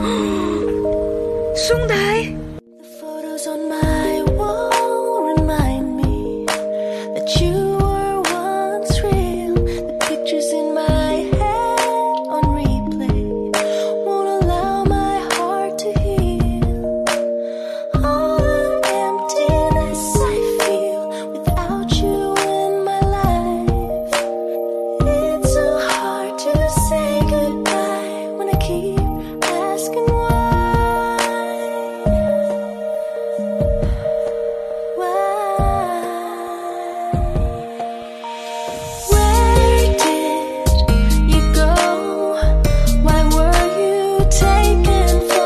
兄弟。taken